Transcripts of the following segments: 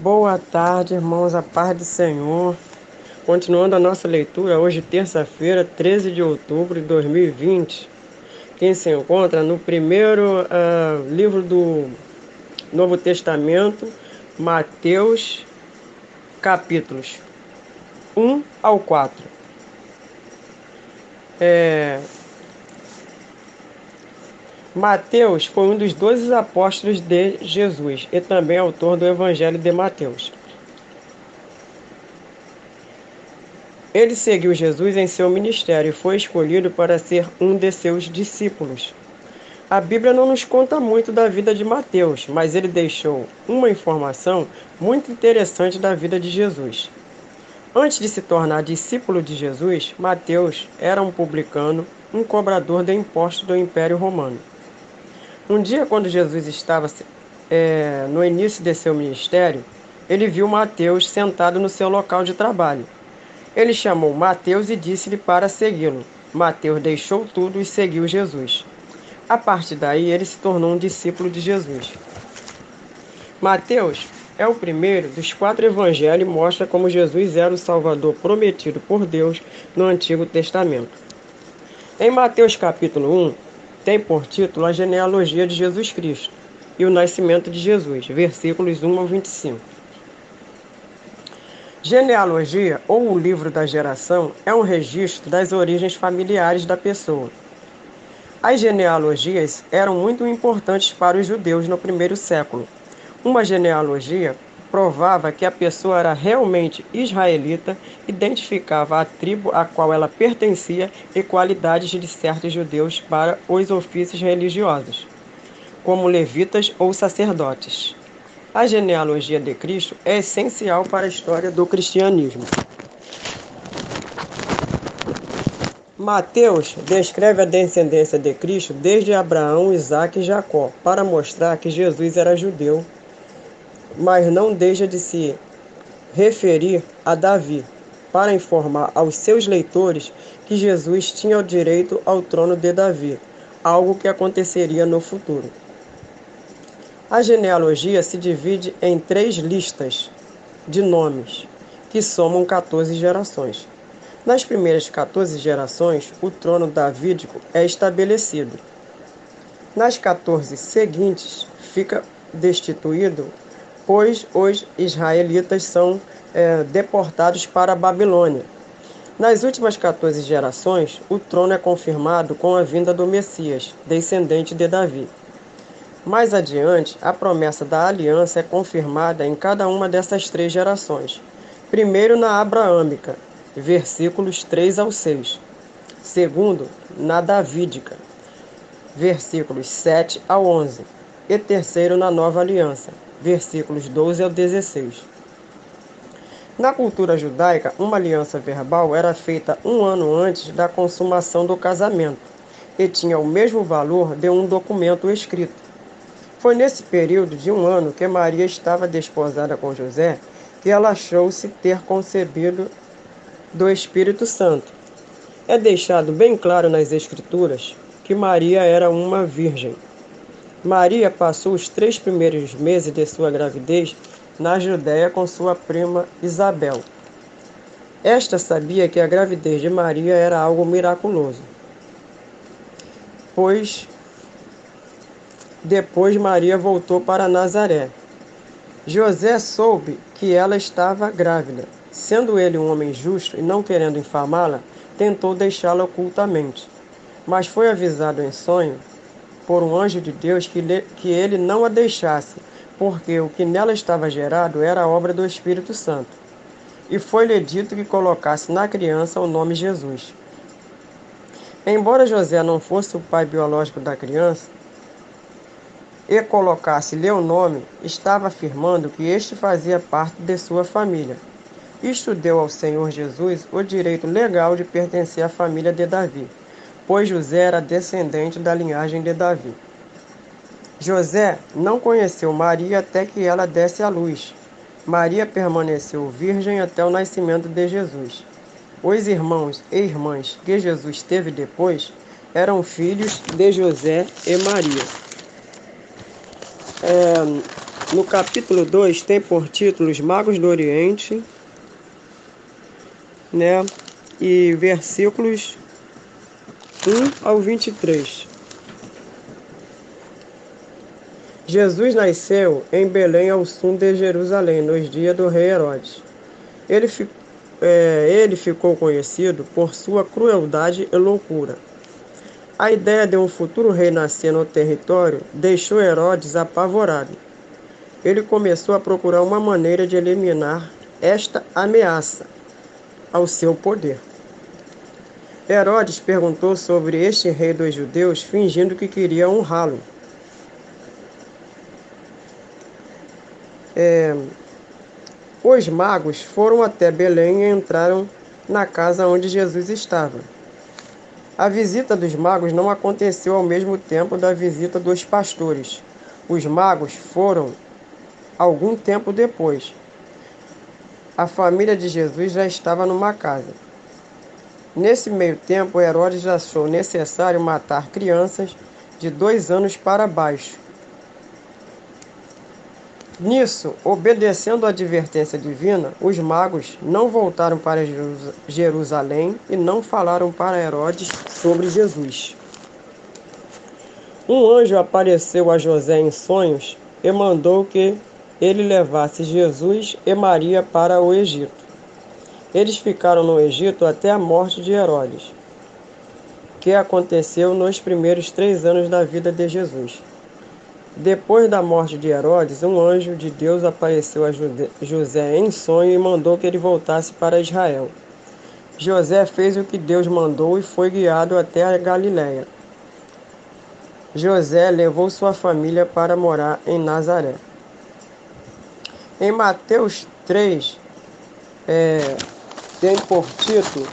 Boa tarde, irmãos, a paz do Senhor. Continuando a nossa leitura, hoje, terça-feira, 13 de outubro de 2020. Quem se encontra no primeiro uh, livro do Novo Testamento, Mateus, capítulos 1 ao 4. É, Mateus foi um dos doze apóstolos de Jesus e também autor do Evangelho de Mateus. Ele seguiu Jesus em seu ministério e foi escolhido para ser um de seus discípulos. A Bíblia não nos conta muito da vida de Mateus, mas ele deixou uma informação muito interessante da vida de Jesus. Antes de se tornar discípulo de Jesus, Mateus era um publicano, um cobrador de impostos do Império Romano. Um dia, quando Jesus estava é, no início de seu ministério, ele viu Mateus sentado no seu local de trabalho. Ele chamou Mateus e disse-lhe para segui-lo. Mateus deixou tudo e seguiu Jesus. A partir daí, ele se tornou um discípulo de Jesus. Mateus é o primeiro dos quatro evangelhos e mostra como Jesus era o Salvador prometido por Deus no Antigo Testamento. Em Mateus capítulo 1, tem por título a genealogia de Jesus Cristo e o nascimento de Jesus, versículos 1 ao 25. Genealogia, ou o livro da geração, é um registro das origens familiares da pessoa. As genealogias eram muito importantes para os judeus no primeiro século. Uma genealogia provava que a pessoa era realmente israelita, identificava a tribo a qual ela pertencia e qualidades de certos judeus para os ofícios religiosos, como levitas ou sacerdotes. A genealogia de Cristo é essencial para a história do cristianismo. Mateus descreve a descendência de Cristo desde Abraão, Isaac e Jacó, para mostrar que Jesus era judeu mas não deixa de se referir a Davi, para informar aos seus leitores que Jesus tinha o direito ao trono de Davi, algo que aconteceria no futuro. A genealogia se divide em três listas de nomes, que somam 14 gerações. Nas primeiras 14 gerações, o trono davídico é estabelecido. Nas 14 seguintes, fica destituído pois os israelitas são é, deportados para a Babilônia. Nas últimas 14 gerações, o trono é confirmado com a vinda do Messias, descendente de Davi. Mais adiante, a promessa da aliança é confirmada em cada uma dessas três gerações. Primeiro, na Abraâmica, versículos 3 ao 6. Segundo, na Davídica, versículos 7 ao 11. E terceiro, na Nova Aliança, versículos 12 ao 16. Na cultura judaica, uma aliança verbal era feita um ano antes da consumação do casamento e tinha o mesmo valor de um documento escrito. Foi nesse período de um ano que Maria estava desposada com José que ela achou-se ter concebido do Espírito Santo. É deixado bem claro nas Escrituras que Maria era uma virgem. Maria passou os três primeiros meses de sua gravidez na Judéia com sua prima Isabel. Esta sabia que a gravidez de Maria era algo miraculoso, pois depois Maria voltou para Nazaré. José soube que ela estava grávida. Sendo ele um homem justo e não querendo infamá-la, tentou deixá-la ocultamente. Mas foi avisado em sonho por um anjo de Deus que, lhe, que ele não a deixasse, porque o que nela estava gerado era a obra do Espírito Santo. E foi-lhe dito que colocasse na criança o nome Jesus. Embora José não fosse o pai biológico da criança, e colocasse-lhe o nome, estava afirmando que este fazia parte de sua família. Isto deu ao Senhor Jesus o direito legal de pertencer à família de Davi pois José era descendente da linhagem de Davi. José não conheceu Maria até que ela desse à luz. Maria permaneceu virgem até o nascimento de Jesus. Os irmãos e irmãs que Jesus teve depois eram filhos de José e Maria. É, no capítulo 2 tem por título Os Magos do Oriente, né? E versículos 1 ao 23. Jesus nasceu em Belém ao sul de Jerusalém, nos dias do rei Herodes. Ele, é, ele ficou conhecido por sua crueldade e loucura. A ideia de um futuro rei nascer no território deixou Herodes apavorado. Ele começou a procurar uma maneira de eliminar esta ameaça ao seu poder. Herodes perguntou sobre este rei dos judeus, fingindo que queria honrá-lo. É, os magos foram até Belém e entraram na casa onde Jesus estava. A visita dos magos não aconteceu ao mesmo tempo da visita dos pastores. Os magos foram algum tempo depois. A família de Jesus já estava numa casa. Nesse meio tempo, Herodes achou necessário matar crianças de dois anos para baixo. Nisso, obedecendo a advertência divina, os magos não voltaram para Jerusalém e não falaram para Herodes sobre Jesus. Um anjo apareceu a José em sonhos e mandou que ele levasse Jesus e Maria para o Egito. Eles ficaram no Egito até a morte de Herodes, que aconteceu nos primeiros três anos da vida de Jesus. Depois da morte de Herodes, um anjo de Deus apareceu a José em sonho e mandou que ele voltasse para Israel. José fez o que Deus mandou e foi guiado até a Galiléia. José levou sua família para morar em Nazaré. Em Mateus 3, é, tem por título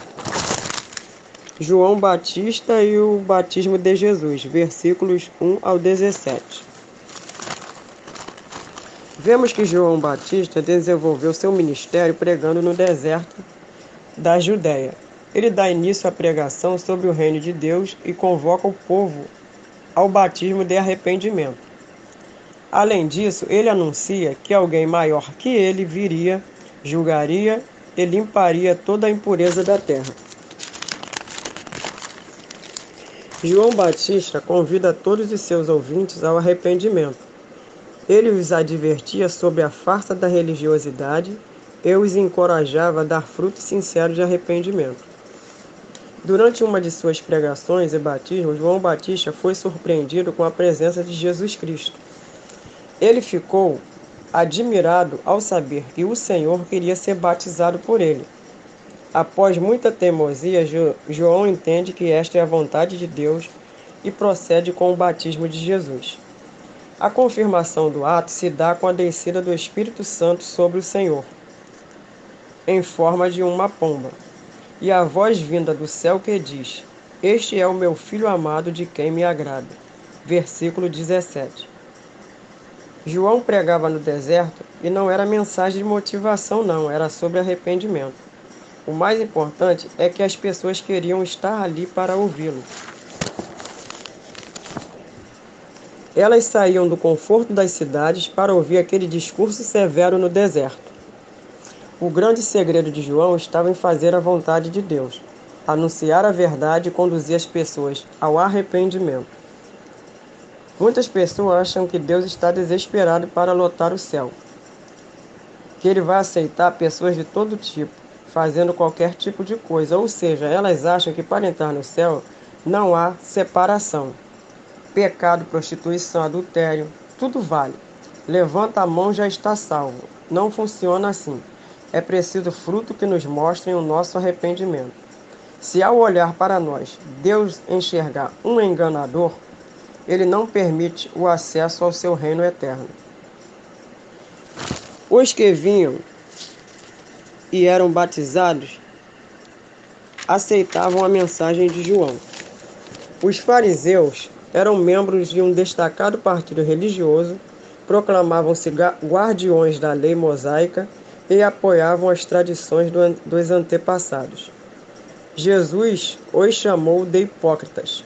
João Batista e o batismo de Jesus, versículos 1 ao 17. Vemos que João Batista desenvolveu seu ministério pregando no deserto da Judéia. Ele dá início à pregação sobre o reino de Deus e convoca o povo ao batismo de arrependimento. Além disso, ele anuncia que alguém maior que ele viria, julgaria e limparia toda a impureza da terra. João Batista convida todos os seus ouvintes ao arrependimento. Ele os advertia sobre a farsa da religiosidade e os encorajava a dar frutos sinceros de arrependimento. Durante uma de suas pregações e batismos, João Batista foi surpreendido com a presença de Jesus Cristo. Ele ficou admirado ao saber que o Senhor queria ser batizado por ele. Após muita teimosia, João entende que esta é a vontade de Deus e procede com o batismo de Jesus. A confirmação do ato se dá com a descida do Espírito Santo sobre o Senhor, em forma de uma pomba, e a voz vinda do céu que diz: Este é o meu filho amado de quem me agrada. Versículo 17. João pregava no deserto e não era mensagem de motivação, não, era sobre arrependimento. O mais importante é que as pessoas queriam estar ali para ouvi-lo. Elas saíam do conforto das cidades para ouvir aquele discurso severo no deserto. O grande segredo de João estava em fazer a vontade de Deus, anunciar a verdade e conduzir as pessoas ao arrependimento. Muitas pessoas acham que Deus está desesperado para lotar o céu, que Ele vai aceitar pessoas de todo tipo, fazendo qualquer tipo de coisa, ou seja, elas acham que para entrar no céu não há separação. Pecado, prostituição, adultério, tudo vale. Levanta a mão já está salvo. Não funciona assim. É preciso fruto que nos mostrem o nosso arrependimento. Se ao olhar para nós, Deus enxergar um enganador, ele não permite o acesso ao seu reino eterno. Os que vinham e eram batizados aceitavam a mensagem de João. Os fariseus eram membros de um destacado partido religioso, proclamavam-se guardiões da lei mosaica e apoiavam as tradições dos antepassados. Jesus os chamou de hipócritas.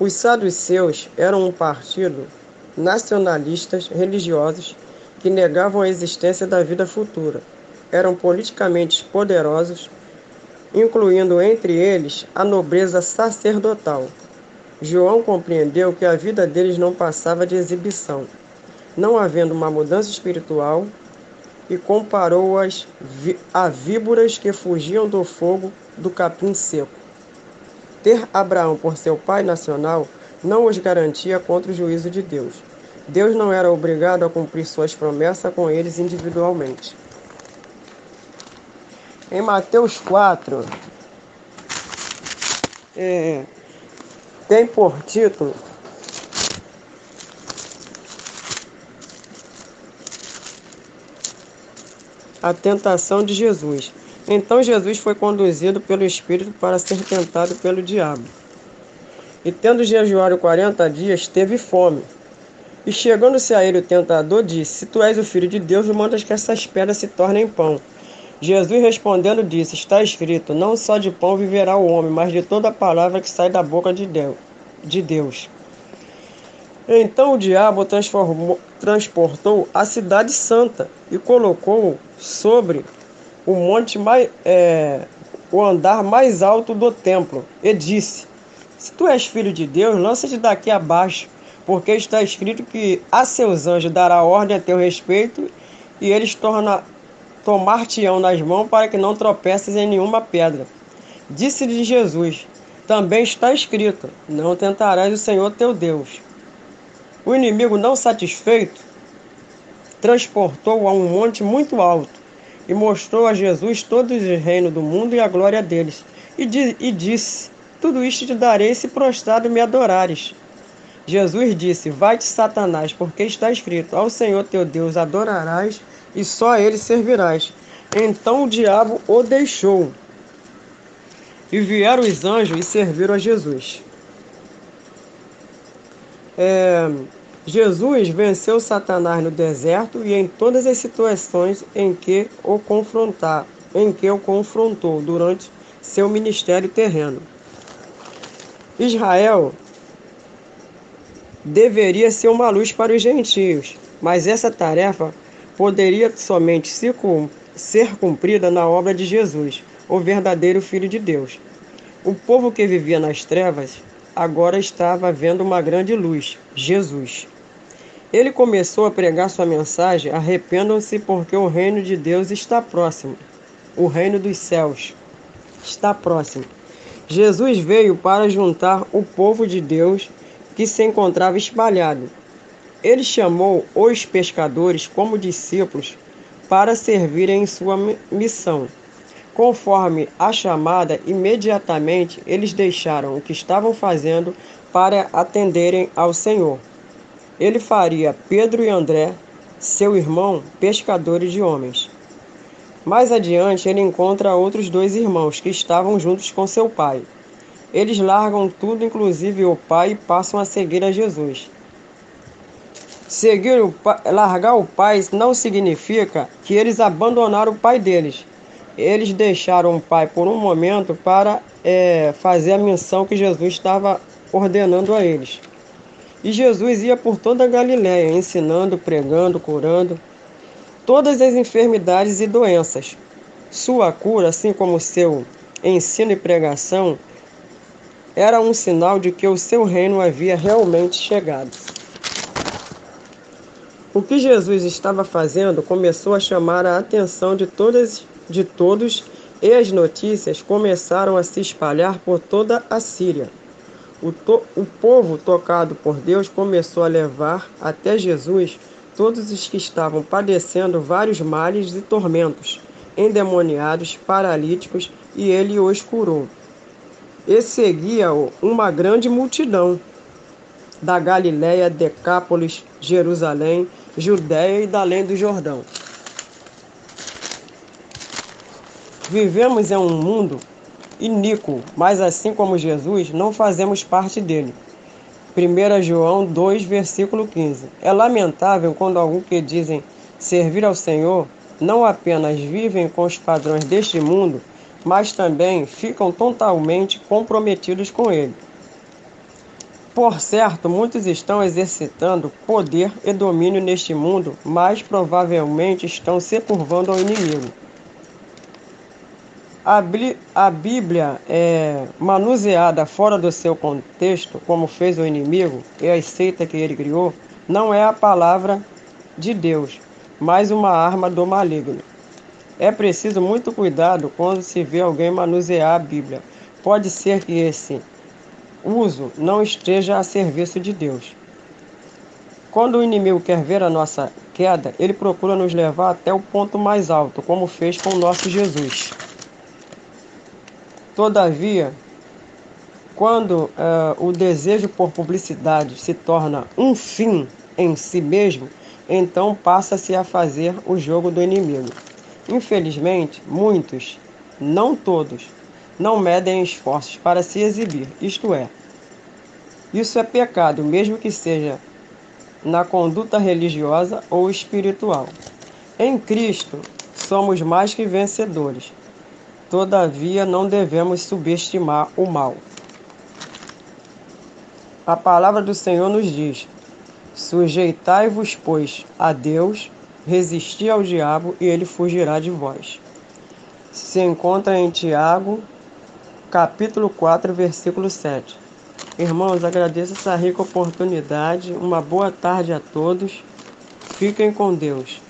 Os saduceus eram um partido nacionalistas religiosos que negavam a existência da vida futura. Eram politicamente poderosos, incluindo entre eles a nobreza sacerdotal. João compreendeu que a vida deles não passava de exibição, não havendo uma mudança espiritual, e comparou-as a víboras que fugiam do fogo do capim seco. Ter Abraão por seu pai nacional não os garantia contra o juízo de Deus. Deus não era obrigado a cumprir suas promessas com eles individualmente. Em Mateus 4, é, tem por título A tentação de Jesus. Então Jesus foi conduzido pelo Espírito para ser tentado pelo diabo. E tendo jejuado quarenta dias, teve fome. E chegando-se a ele o tentador, disse: Se tu és o filho de Deus, mandas que essas pedras se tornem pão. Jesus respondendo disse: Está escrito: Não só de pão viverá o homem, mas de toda palavra que sai da boca de Deus. Então o diabo transportou a cidade santa e colocou sobre o monte mais, é, o andar mais alto do templo, e disse: Se tu és filho de Deus, lança-te daqui abaixo, porque está escrito que a seus anjos dará ordem a teu respeito, e eles tomar-te-ão nas mãos para que não tropeces em nenhuma pedra. Disse-lhe Jesus: Também está escrito: Não tentarás o Senhor teu Deus. O inimigo, não satisfeito, transportou a um monte muito alto e mostrou a Jesus todos os reinos do mundo e a glória deles. E, di e disse: Tudo isto te darei se prostrado me adorares. Jesus disse: Vai-te, Satanás, porque está escrito: Ao Senhor teu Deus adorarás e só a ele servirás. Então o diabo o deixou. E vieram os anjos e serviram a Jesus. É, Jesus venceu Satanás no deserto e em todas as situações em que o confrontar, em que o confrontou durante seu ministério terreno. Israel deveria ser uma luz para os gentios, mas essa tarefa poderia somente ser cumprida na obra de Jesus, o verdadeiro Filho de Deus. O povo que vivia nas trevas agora estava vendo uma grande luz, Jesus. Ele começou a pregar sua mensagem: arrependam-se, porque o reino de Deus está próximo. O reino dos céus está próximo. Jesus veio para juntar o povo de Deus que se encontrava espalhado. Ele chamou os pescadores como discípulos para servirem em sua missão. Conforme a chamada, imediatamente eles deixaram o que estavam fazendo para atenderem ao Senhor ele faria Pedro e André, seu irmão, pescadores de homens. Mais adiante, ele encontra outros dois irmãos que estavam juntos com seu pai. Eles largam tudo, inclusive o pai, e passam a seguir a Jesus. Seguir o pai, largar o pai não significa que eles abandonaram o pai deles. Eles deixaram o pai por um momento para é, fazer a missão que Jesus estava ordenando a eles. E Jesus ia por toda a Galiléia, ensinando, pregando, curando todas as enfermidades e doenças. Sua cura, assim como seu ensino e pregação, era um sinal de que o seu reino havia realmente chegado. O que Jesus estava fazendo começou a chamar a atenção de, todas, de todos e as notícias começaram a se espalhar por toda a Síria. O, to, o povo tocado por Deus começou a levar até Jesus todos os que estavam padecendo vários males e tormentos, endemoniados, paralíticos, e ele os curou. E seguia-o uma grande multidão da Galiléia, Decápolis, Jerusalém, Judéia e da além do Jordão. Vivemos em um mundo iníquo, mas assim como Jesus, não fazemos parte dele. 1 João 2, versículo 15. É lamentável quando alguns que dizem servir ao Senhor não apenas vivem com os padrões deste mundo, mas também ficam totalmente comprometidos com ele. Por certo, muitos estão exercitando poder e domínio neste mundo, mas provavelmente estão se curvando ao inimigo. A Bíblia é manuseada fora do seu contexto, como fez o inimigo e a seita que ele criou, não é a palavra de Deus, mas uma arma do maligno. É preciso muito cuidado quando se vê alguém manusear a Bíblia. Pode ser que esse uso não esteja a serviço de Deus. Quando o inimigo quer ver a nossa queda, ele procura nos levar até o ponto mais alto, como fez com o nosso Jesus. Todavia, quando uh, o desejo por publicidade se torna um fim em si mesmo, então passa-se a fazer o jogo do inimigo. Infelizmente, muitos, não todos, não medem esforços para se exibir, isto é, isso é pecado, mesmo que seja na conduta religiosa ou espiritual. Em Cristo, somos mais que vencedores. Todavia, não devemos subestimar o mal. A palavra do Senhor nos diz: Sujeitai-vos, pois, a Deus, resisti ao diabo e ele fugirá de vós. Se encontra em Tiago, capítulo 4, versículo 7. Irmãos, agradeço essa rica oportunidade. Uma boa tarde a todos. Fiquem com Deus.